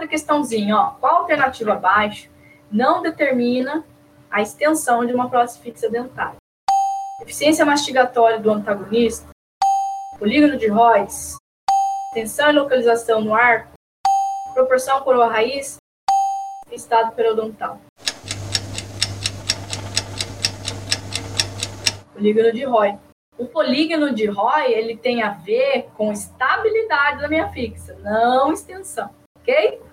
outra questãozinha, ó. Qual alternativa abaixo não determina a extensão de uma prótese fixa dentária? Eficiência mastigatória do antagonista, polígono de Royce, tensão e localização no arco, proporção coroa-raiz, estado periodontal. Polígono de Roy. O polígono de Roy, ele tem a ver com estabilidade da minha fixa, não extensão, ok?